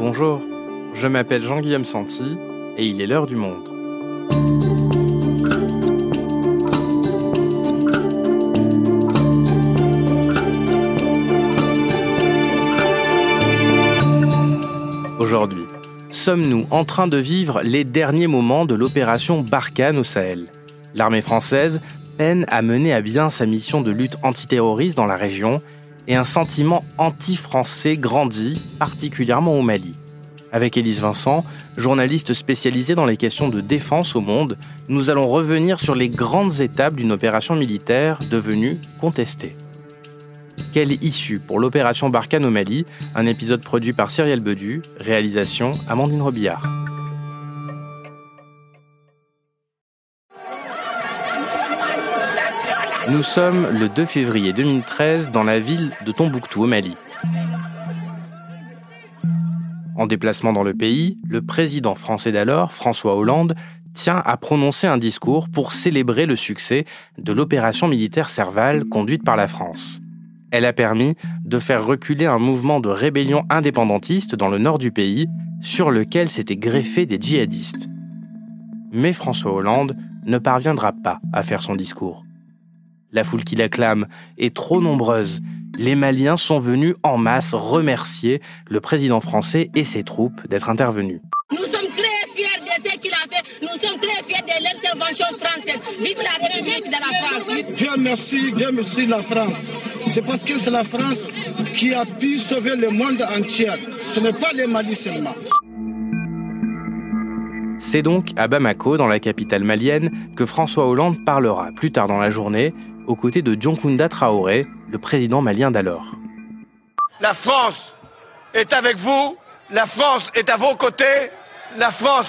Bonjour, je m'appelle Jean-Guillaume Santi et il est l'heure du monde. Aujourd'hui, sommes-nous en train de vivre les derniers moments de l'opération Barkhane au Sahel? L'armée française peine à mener à bien sa mission de lutte antiterroriste dans la région et un sentiment anti-français grandit, particulièrement au Mali. Avec Élise Vincent, journaliste spécialisée dans les questions de défense au monde, nous allons revenir sur les grandes étapes d'une opération militaire devenue contestée. Quelle issue pour l'opération Barkhane au Mali? Un épisode produit par Cyrielle Bedu, réalisation Amandine Robillard. Nous sommes le 2 février 2013 dans la ville de Tombouctou au Mali. En déplacement dans le pays, le président français d'alors, François Hollande, tient à prononcer un discours pour célébrer le succès de l'opération militaire Serval conduite par la France. Elle a permis de faire reculer un mouvement de rébellion indépendantiste dans le nord du pays, sur lequel s'étaient greffés des djihadistes. Mais François Hollande ne parviendra pas à faire son discours. La foule qui l'acclame est trop nombreuse. Les Maliens sont venus en masse remercier le président français et ses troupes d'être intervenus. Nous sommes très fiers de ce qu'il a fait. Nous sommes très fiers de l'intervention française. Vive la République de la France. Dieu merci, Dieu merci la France. C'est parce que c'est la France qui a pu sauver le monde entier. Ce n'est pas les Mali seulement. C'est donc à Bamako, dans la capitale malienne, que François Hollande parlera plus tard dans la journée aux côtés de Dionkunda Traoré, le président malien d'alors. La France est avec vous, la France est à vos côtés, la France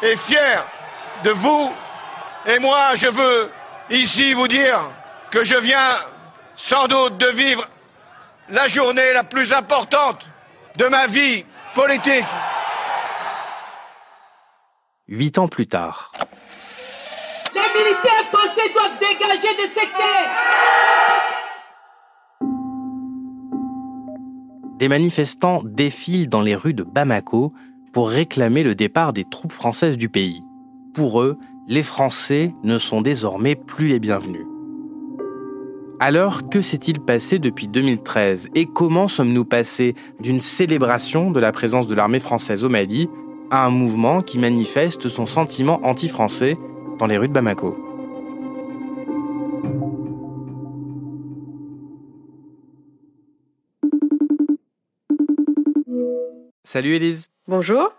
est fière de vous, et moi je veux ici vous dire que je viens sans doute de vivre la journée la plus importante de ma vie politique. Huit ans plus tard. Les militaires français doivent Des manifestants défilent dans les rues de Bamako pour réclamer le départ des troupes françaises du pays. Pour eux, les Français ne sont désormais plus les bienvenus. Alors, que s'est-il passé depuis 2013 et comment sommes-nous passés d'une célébration de la présence de l'armée française au Mali à un mouvement qui manifeste son sentiment anti-français dans les rues de Bamako? Salut Élise. Bonjour.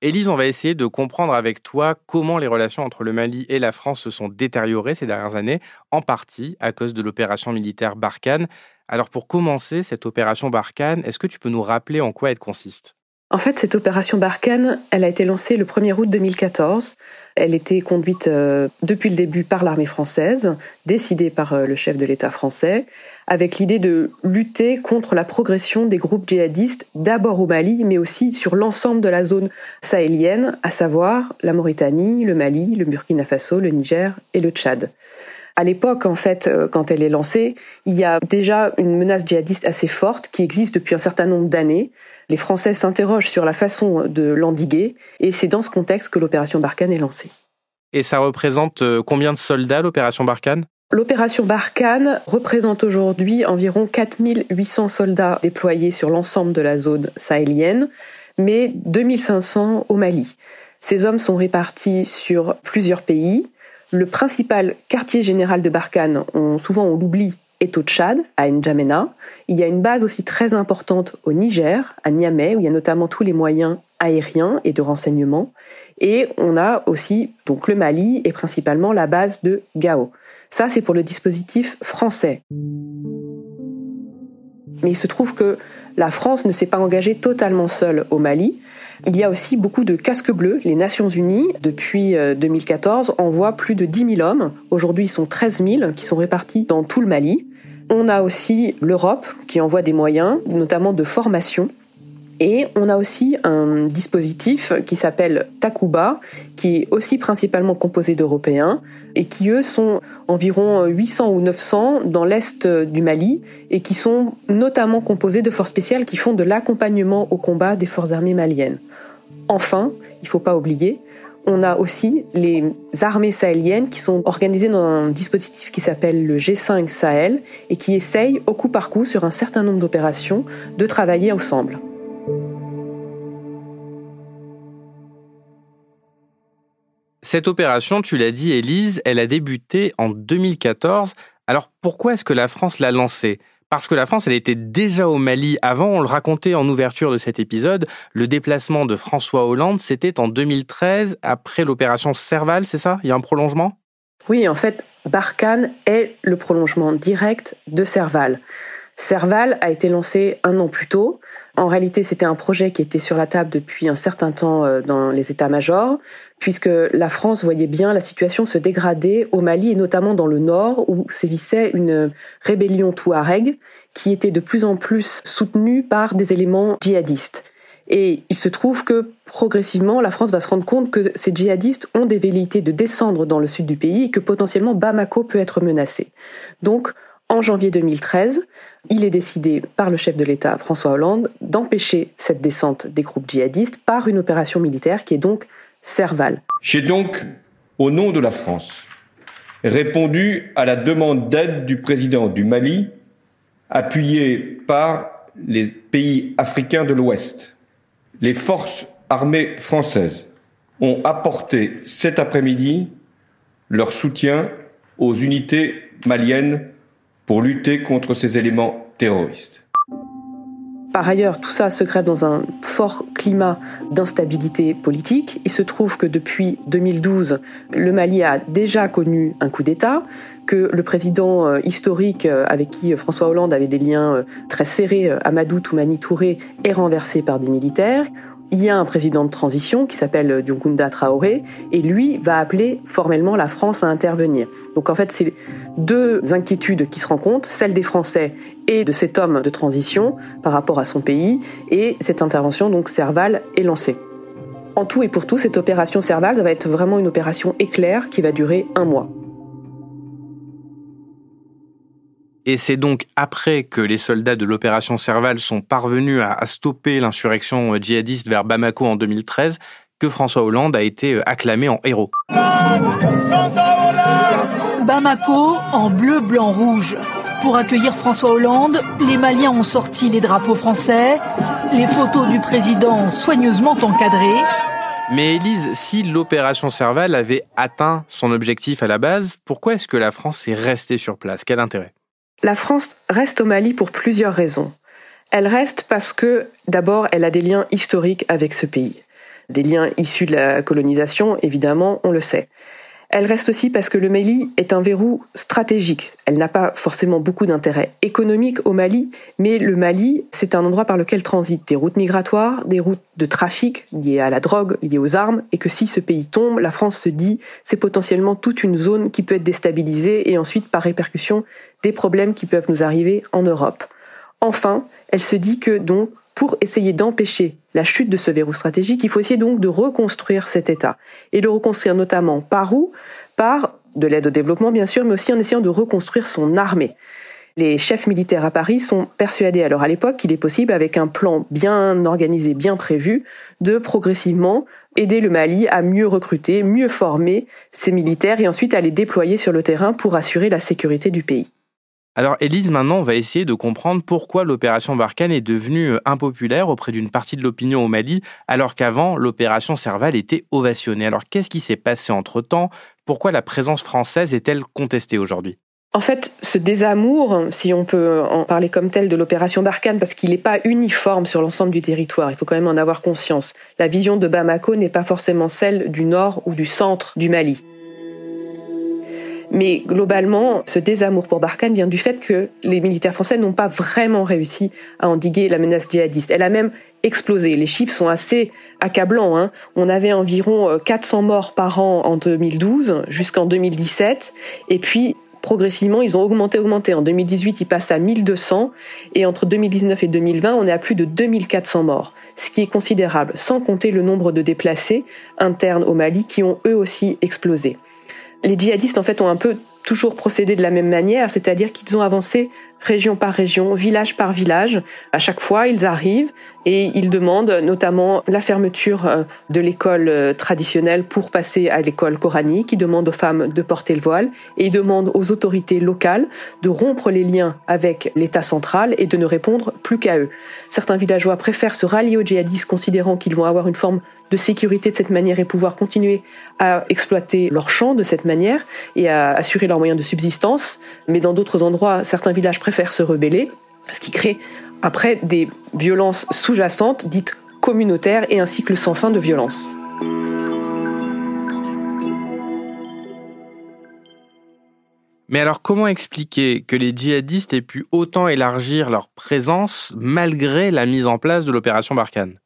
Élise, on va essayer de comprendre avec toi comment les relations entre le Mali et la France se sont détériorées ces dernières années, en partie à cause de l'opération militaire Barkhane. Alors pour commencer, cette opération Barkhane, est-ce que tu peux nous rappeler en quoi elle consiste? En fait, cette opération Barkhane, elle a été lancée le 1er août 2014. Elle était conduite euh, depuis le début par l'armée française, décidée par euh, le chef de l'État français, avec l'idée de lutter contre la progression des groupes djihadistes, d'abord au Mali, mais aussi sur l'ensemble de la zone sahélienne, à savoir la Mauritanie, le Mali, le Burkina Faso, le Niger et le Tchad. À l'époque, en fait, euh, quand elle est lancée, il y a déjà une menace djihadiste assez forte qui existe depuis un certain nombre d'années. Les Français s'interrogent sur la façon de l'endiguer et c'est dans ce contexte que l'opération Barkhane est lancée. Et ça représente euh, combien de soldats l'opération Barkhane? L'opération Barkhane représente aujourd'hui environ 4800 soldats déployés sur l'ensemble de la zone sahélienne, mais 2500 au Mali. Ces hommes sont répartis sur plusieurs pays. Le principal quartier général de Barkhane, souvent on l'oublie, est au Tchad, à N'Djamena. Il y a une base aussi très importante au Niger, à Niamey, où il y a notamment tous les moyens aériens et de renseignement. Et on a aussi donc le Mali et principalement la base de Gao. Ça, c'est pour le dispositif français. Mais il se trouve que la France ne s'est pas engagée totalement seule au Mali. Il y a aussi beaucoup de casques bleus. Les Nations Unies, depuis 2014, euh, envoient plus de 10 000 hommes. Aujourd'hui, ils sont 13 000 qui sont répartis dans tout le Mali. On a aussi l'Europe qui envoie des moyens, notamment de formation. Et on a aussi un dispositif qui s'appelle Takuba, qui est aussi principalement composé d'Européens et qui, eux, sont environ 800 ou 900 dans l'est du Mali et qui sont notamment composés de forces spéciales qui font de l'accompagnement au combat des forces armées maliennes. Enfin, il ne faut pas oublier, on a aussi les armées sahéliennes qui sont organisées dans un dispositif qui s'appelle le G5 Sahel et qui essayent au coup par coup sur un certain nombre d'opérations de travailler ensemble. Cette opération, tu l'as dit, Élise, elle a débuté en 2014. Alors pourquoi est-ce que la France l'a lancée? Parce que la France, elle était déjà au Mali avant, on le racontait en ouverture de cet épisode, le déplacement de François Hollande, c'était en 2013, après l'opération Serval, c'est ça? Il y a un prolongement? Oui, en fait, Barkhane est le prolongement direct de Serval. Serval a été lancé un an plus tôt. En réalité, c'était un projet qui était sur la table depuis un certain temps euh, dans les états-majors, puisque la France voyait bien la situation se dégrader au Mali et notamment dans le nord où sévissait une rébellion touareg qui était de plus en plus soutenue par des éléments djihadistes. Et il se trouve que progressivement, la France va se rendre compte que ces djihadistes ont des velléités de descendre dans le sud du pays et que potentiellement Bamako peut être menacé. Donc, en janvier 2013, il est décidé par le chef de l'État, François Hollande, d'empêcher cette descente des groupes djihadistes par une opération militaire qui est donc Serval. J'ai donc, au nom de la France, répondu à la demande d'aide du président du Mali, appuyé par les pays africains de l'Ouest. Les forces armées françaises ont apporté cet après-midi leur soutien aux unités maliennes pour lutter contre ces éléments terroristes. Par ailleurs, tout ça se grève dans un fort climat d'instabilité politique. Il se trouve que depuis 2012, le Mali a déjà connu un coup d'État, que le président euh, historique euh, avec qui François Hollande avait des liens euh, très serrés, Amadou Toumani Touré, est renversé par des militaires il y a un président de transition qui s'appelle Dioukunda Traoré et lui va appeler formellement la France à intervenir. Donc en fait, c'est deux inquiétudes qui se rencontrent, celle des Français et de cet homme de transition par rapport à son pays et cette intervention donc Serval est lancée. En tout et pour tout, cette opération Serval va être vraiment une opération éclair qui va durer un mois. Et c'est donc après que les soldats de l'opération Serval sont parvenus à, stopper l'insurrection djihadiste vers Bamako en 2013 que François Hollande a été euh, acclamé en héros. Bamako en bleu, blanc, rouge. Pour accueillir François Hollande, les Maliens ont sorti les drapeaux français, les photos du président soigneusement encadrées. Mais Élise, si l'opération Serval avait atteint son objectif à la base, pourquoi est-ce que la France est restée sur place? Quel intérêt? La France reste au Mali pour plusieurs raisons. Elle reste parce que, d'abord, elle a des liens historiques avec ce pays. Des liens issus de la colonisation, évidemment, on le sait. Elle reste aussi parce que le Mali est un verrou stratégique. Elle n'a pas forcément beaucoup d'intérêt économique au Mali, mais le Mali, c'est un endroit par lequel transitent des routes migratoires, des routes de trafic liées à la drogue, liées aux armes, et que si ce pays tombe, la France se dit, c'est potentiellement toute une zone qui peut être déstabilisée et ensuite, par répercussion, des problèmes qui peuvent nous arriver en Europe. Enfin, elle se dit que donc pour essayer d'empêcher la chute de ce verrou stratégique, il faut essayer donc de reconstruire cet État. Et de reconstruire notamment par où? Par de l'aide au développement, bien sûr, mais aussi en essayant de reconstruire son armée. Les chefs militaires à Paris sont persuadés alors à l'époque qu'il est possible, avec un plan bien organisé, bien prévu, de progressivement aider le Mali à mieux recruter, mieux former ses militaires et ensuite à les déployer sur le terrain pour assurer la sécurité du pays. Alors Élise, maintenant, on va essayer de comprendre pourquoi l'opération Barkhane est devenue euh, impopulaire auprès d'une partie de l'opinion au Mali, alors qu'avant, l'opération Serval était ovationnée. Alors qu'est-ce qui s'est passé entre-temps? Pourquoi la présence française est-elle contestée aujourd'hui? En fait, ce désamour, si on peut en parler comme tel, de l'opération Barkhane, parce qu'il n'est pas uniforme sur l'ensemble du territoire, il faut quand même en avoir conscience. La vision de Bamako n'est pas forcément celle du nord ou du centre du Mali. Mais globalement, ce désamour pour Barkhane vient du fait que les militaires français n'ont pas vraiment réussi à endiguer la menace djihadiste. Elle a même explosé. Les chiffres sont assez accablants. Hein. On avait environ 400 euh, morts par an en 2012 jusqu'en 2017. Et puis, progressivement, ils ont augmenté, augmenté. En 2018, ils passent à 1200 et entre 2019 et 2020, on est à plus de 2400 morts, ce qui est considérable, sans compter le nombre de déplacés internes au Mali qui ont eux aussi explosé. Les djihadistes, en fait, ont un peu toujours procédé de la même manière, c'est-à-dire qu'ils ont avancé région par région, village par village. À chaque fois, ils arrivent et ils demandent notamment la fermeture euh, de l'école euh, traditionnelle pour passer à l'école coranique. Ils demandent aux femmes de porter le voile et ils demandent aux autorités locales de rompre les liens avec l'État central et de ne répondre plus qu'à eux. Certains villageois préfèrent se rallier aux djihadistes considérant qu'ils vont avoir une forme de sécurité de cette manière et pouvoir continuer à exploiter leurs champs de cette manière et à assurer leurs moyens de subsistance. Mais dans d'autres endroits, certains villages préfèrent se rebeller, ce qui crée après des violences sous-jacentes dites communautaires et un cycle sans fin de violence. Mais alors comment expliquer que les djihadistes aient pu autant élargir leur présence malgré la mise en place de l'opération Barkhane?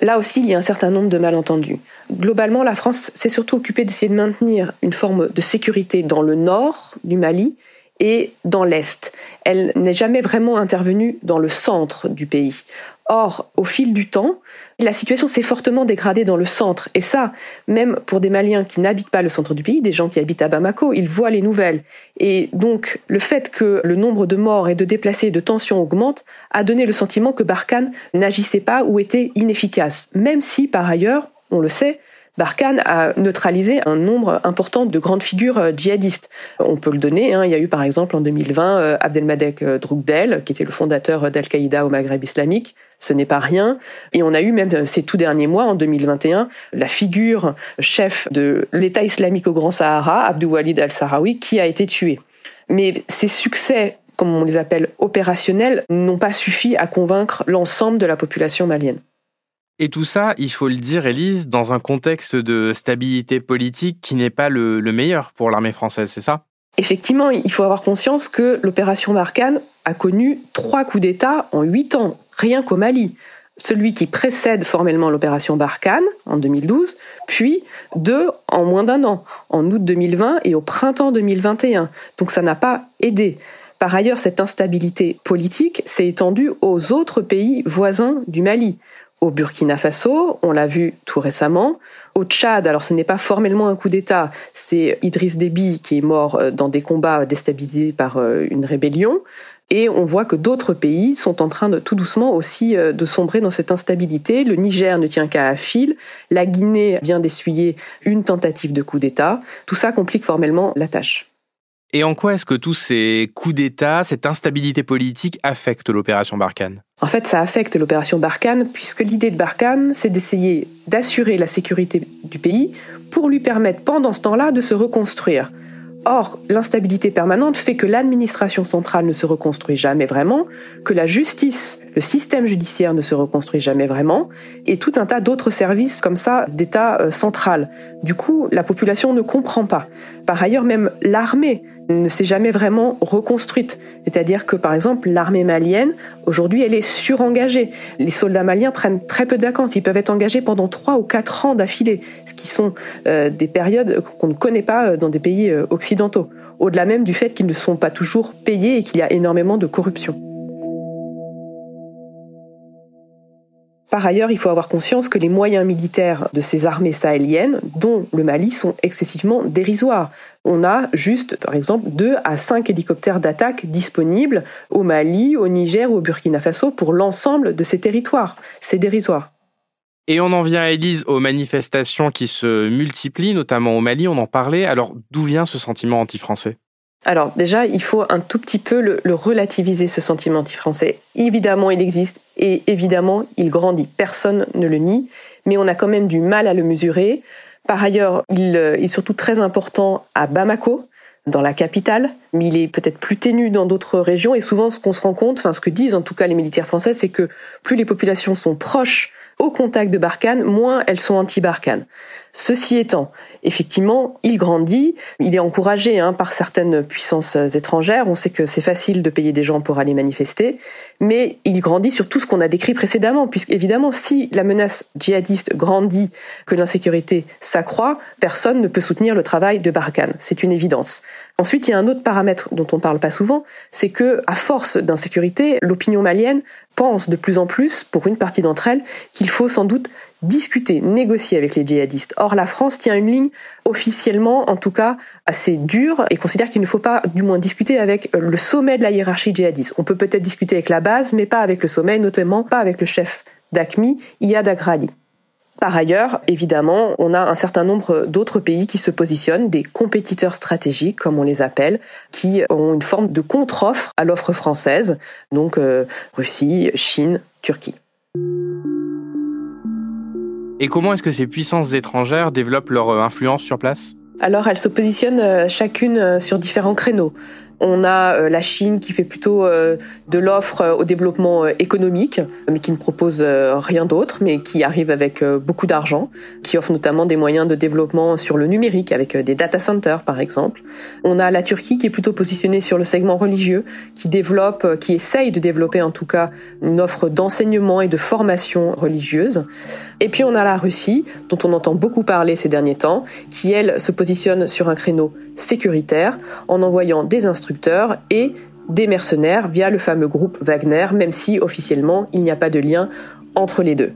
Là aussi, il y a un certain nombre de malentendus. Globalement, la France s'est surtout occupée d'essayer de maintenir une forme de sécurité dans le nord du Mali et dans l'est. Elle n'est jamais vraiment intervenue dans le centre du pays. Or, au fil du temps, la situation s'est fortement dégradée dans le centre. Et ça, même pour des Maliens qui n'habitent pas le centre du pays, des gens qui habitent à Bamako, ils voient les nouvelles. Et donc, le fait que le nombre de morts et de déplacés et de tensions augmente a donné le sentiment que Barkhane n'agissait pas ou était inefficace. Même si, par ailleurs, on le sait, Barkhane a neutralisé un nombre important de grandes figures euh, djihadistes. On peut le donner. Hein. Il y a eu par exemple en 2020 euh, Abdelmadek euh, Droukdel, qui était le fondateur d'Al-Qaïda au Maghreb islamique. Ce n'est pas rien. Et on a eu même ces tout derniers mois, en 2021, la figure chef de l'État islamique au Grand Sahara, Abdou Walid al-Sahraoui, qui a été tué. Mais ces succès comme on les appelle opérationnels, n'ont pas suffi à convaincre l'ensemble de la population malienne. Et tout ça, il faut le dire, Élise, dans un contexte de stabilité politique qui n'est pas le, meilleur pour l'armée française, c'est ça? Effectivement, il faut avoir conscience que l'opération Barkhane a connu trois coups d'État en huit ans, rien qu'au Mali. Celui qui précède formellement l'opération Barkhane en 2012, puis deux en moins d'un an, en août 2020 et au printemps 2021. Donc ça n'a pas aidé. Par ailleurs, cette instabilité politique s'est étendue aux autres pays voisins du Mali au Burkina Faso, on l'a vu tout récemment. Au Tchad, alors ce n'est pas formellement un coup d'État, c'est Idriss Déby qui est mort euh, dans des combats déstabilisés par euh, une rébellion. Et on voit que d'autres pays sont en train de tout doucement aussi euh, de sombrer dans cette instabilité. Le Niger ne tient qu'à fil. La Guinée vient d'essuyer une tentative de coup d'État. Tout ça complique formellement la tâche. Et en quoi est-ce que tous ces coups d'État, cette instabilité politique affectent l'opération Barkhane? En fait, ça affecte l'opération Barkhane puisque l'idée de Barkhane, c'est d'essayer d'assurer la sécurité du pays pour lui permettre pendant ce temps-là de se reconstruire. Or, l'instabilité permanente fait que l'administration centrale ne se reconstruit jamais vraiment, que la justice, le système judiciaire ne se reconstruit jamais vraiment, et tout un tas d'autres services comme ça d'État euh, central. Du coup, la population ne comprend pas. Par ailleurs, même l'armée ne s'est jamais vraiment reconstruite. C'est-à-dire que, par exemple, l'armée malienne, aujourd'hui, elle est surengagée. Les soldats maliens prennent très peu de vacances. Ils peuvent être engagés pendant trois ou quatre ans d'affilée, ce qui sont euh, des périodes qu'on ne connaît pas euh, dans des pays euh, occidentaux. Au-delà même du fait qu'ils ne sont pas toujours payés et qu'il y a énormément de corruption. Par ailleurs, il faut avoir conscience que les moyens militaires de ces armées sahéliennes, dont le Mali, sont excessivement dérisoires. On a juste, par exemple, deux à cinq hélicoptères d'attaque disponibles au Mali, au Niger ou au Burkina Faso pour l'ensemble de ces territoires. C'est dérisoire. Et on en vient, Élise, aux manifestations qui se multiplient, notamment au Mali, on en parlait. Alors, d'où vient ce sentiment anti-français? Alors déjà, il faut un tout petit peu le, relativiser, ce sentiment anti-français. Évidemment, il existe et évidemment, il grandit. Personne ne le nie, mais on a quand même du mal à le mesurer. Par ailleurs, il, euh, est surtout très important à Bamako, dans la capitale, mais il est peut-être plus ténu dans d'autres régions. Et souvent, ce qu'on se rend compte, enfin ce que disent en tout cas les militaires français, c'est que plus les populations sont proches au contact de Barkhane, moins elles sont anti-Barkhane. Ceci étant, effectivement, il grandit, il est encouragé hein, par certaines puissances étrangères, on sait que c'est facile de payer des gens pour aller manifester, mais il grandit sur tout ce qu'on a décrit précédemment, puisque évidemment, si la menace djihadiste grandit, que l'insécurité s'accroît, personne ne peut soutenir le travail de Barkhane, c'est une évidence. Ensuite, il y a un autre paramètre dont on ne parle pas souvent, c'est que, à force d'insécurité, l'opinion malienne pense de plus en plus, pour une partie d'entre elles, qu'il faut sans doute discuter, négocier avec les djihadistes. Or, la France tient une ligne officiellement, en tout cas, assez dure et considère qu'il ne faut pas, du moins, discuter avec le sommet de la hiérarchie djihadiste. On peut peut-être discuter avec la base, mais pas avec le sommet, notamment pas avec le chef d'ACMI, Iyad Agrali. Par ailleurs, évidemment, on a un certain nombre d'autres pays qui se positionnent, des compétiteurs stratégiques, comme on les appelle, qui ont une forme de contre-offre à l'offre française, donc euh, Russie, Chine, Turquie. Et comment est-ce que ces puissances étrangères développent leur euh, influence sur place? Alors elles se positionnent euh, chacune sur différents créneaux. On a euh, la Chine qui fait plutôt euh, de l'offre euh, au développement économique, mais qui ne propose rien d'autre, mais qui arrive avec beaucoup d'argent, qui offre notamment des moyens de développement sur le numérique, avec des data centers par exemple. On a la Turquie qui est plutôt positionnée sur le segment religieux, qui développe, qui essaye de développer en tout cas une offre d'enseignement et de formation religieuse. Et puis on a la Russie, dont on entend beaucoup parler ces derniers temps, qui elle se positionne sur un créneau sécuritaire en envoyant des instructeurs et des mercenaires via le fameux groupe Wagner, même si officiellement il n'y a pas de lien entre les deux.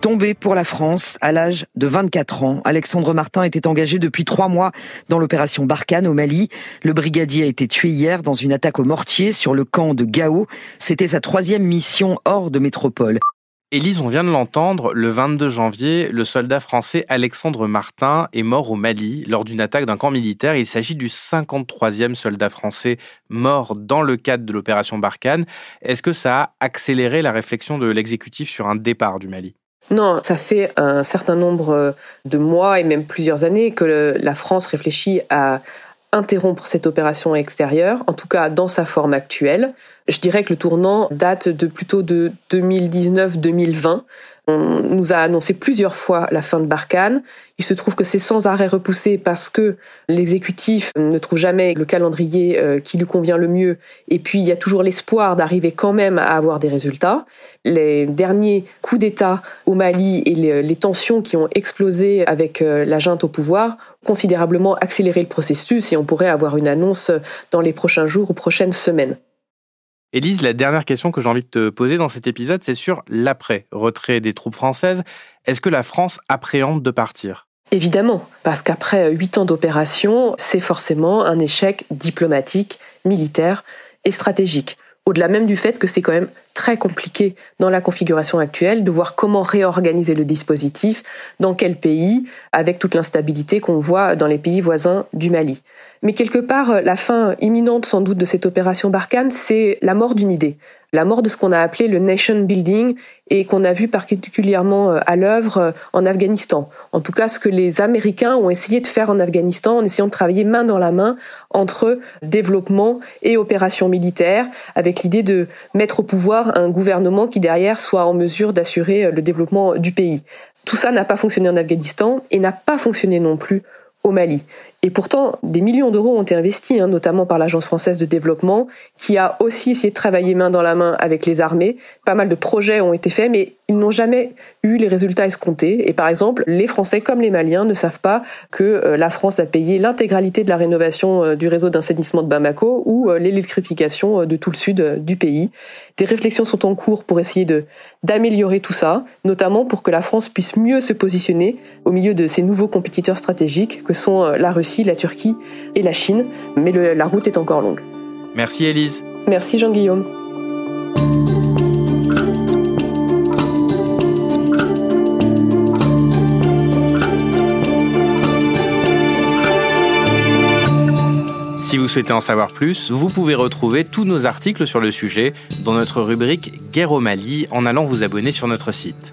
Tombé pour la France à l'âge de 24 ans, Alexandre Martin était engagé depuis trois mois dans l'opération Barkhane au Mali. Le brigadier a été tué hier dans une attaque au mortier sur le camp de Gao. C'était sa troisième mission hors de métropole. Élise, on vient de l'entendre, le 22 janvier, le soldat français Alexandre Martin est mort au Mali lors d'une attaque d'un camp militaire. Il s'agit du 53e soldat français mort dans le cadre de l'opération Barkhane. Est-ce que ça a accéléré la réflexion de l'exécutif sur un départ du Mali? Non, ça fait un certain nombre de mois et même plusieurs années que la France réfléchit à interrompre cette opération extérieure, en tout cas dans sa forme actuelle. Je dirais que le tournant date de plutôt de 2019-2020. On nous a annoncé plusieurs fois la fin de Barkhane. Il se trouve que c'est sans arrêt repoussé parce que l'exécutif ne trouve jamais le calendrier euh, qui lui convient le mieux. Et puis, il y a toujours l'espoir d'arriver quand même à avoir des résultats. Les derniers coups d'État au Mali et les, tensions qui ont explosé avec euh, la junte au pouvoir considérablement accéléré le processus et on pourrait avoir une annonce dans les prochains jours ou prochaines semaines. Élise, la dernière question que j'ai envie de te poser dans cet épisode, c'est sur l'après-retrait des troupes françaises. Est-ce que la France appréhende de partir? Évidemment, parce qu'après huit ans d'opération, c'est forcément un échec diplomatique, militaire et stratégique. Au-delà même du fait que c'est quand même très compliqué dans la configuration actuelle de voir comment réorganiser le dispositif, dans quel pays, avec toute l'instabilité qu'on voit dans les pays voisins du Mali. Mais quelque part, la fin imminente sans doute de cette opération Barkhane, c'est la mort d'une idée, la mort de ce qu'on a appelé le nation building et qu'on a vu particulièrement euh, à l'œuvre euh, en Afghanistan. En tout cas, ce que les Américains ont essayé de faire en Afghanistan en essayant de travailler main dans la main entre développement et opération militaire, avec l'idée de mettre au pouvoir un gouvernement qui derrière soit en mesure d'assurer euh, le développement du pays. Tout ça n'a pas fonctionné en Afghanistan et n'a pas fonctionné non plus au Mali. Et pourtant, des millions d'euros ont été investis, hein, notamment par l'Agence française de développement, qui a aussi essayé de travailler main dans la main avec les armées. Pas mal de projets ont été faits, mais ils n'ont jamais eu les résultats escomptés. Et par exemple, les Français comme les Maliens ne savent pas que euh, la France a payé l'intégralité de la rénovation euh, du réseau d'assainissement de Bamako ou euh, l'électrification de tout le sud du pays. Des réflexions sont en cours pour essayer d'améliorer tout ça, notamment pour que la France puisse mieux se positionner au milieu de ces nouveaux compétiteurs stratégiques que sont la Russie la Turquie et la Chine, mais la route est encore longue. Merci Elise. Merci Jean-Guillaume. Si vous souhaitez en savoir plus, vous pouvez retrouver tous nos articles sur le sujet dans notre rubrique Guerre au Mali en allant vous abonner sur notre site.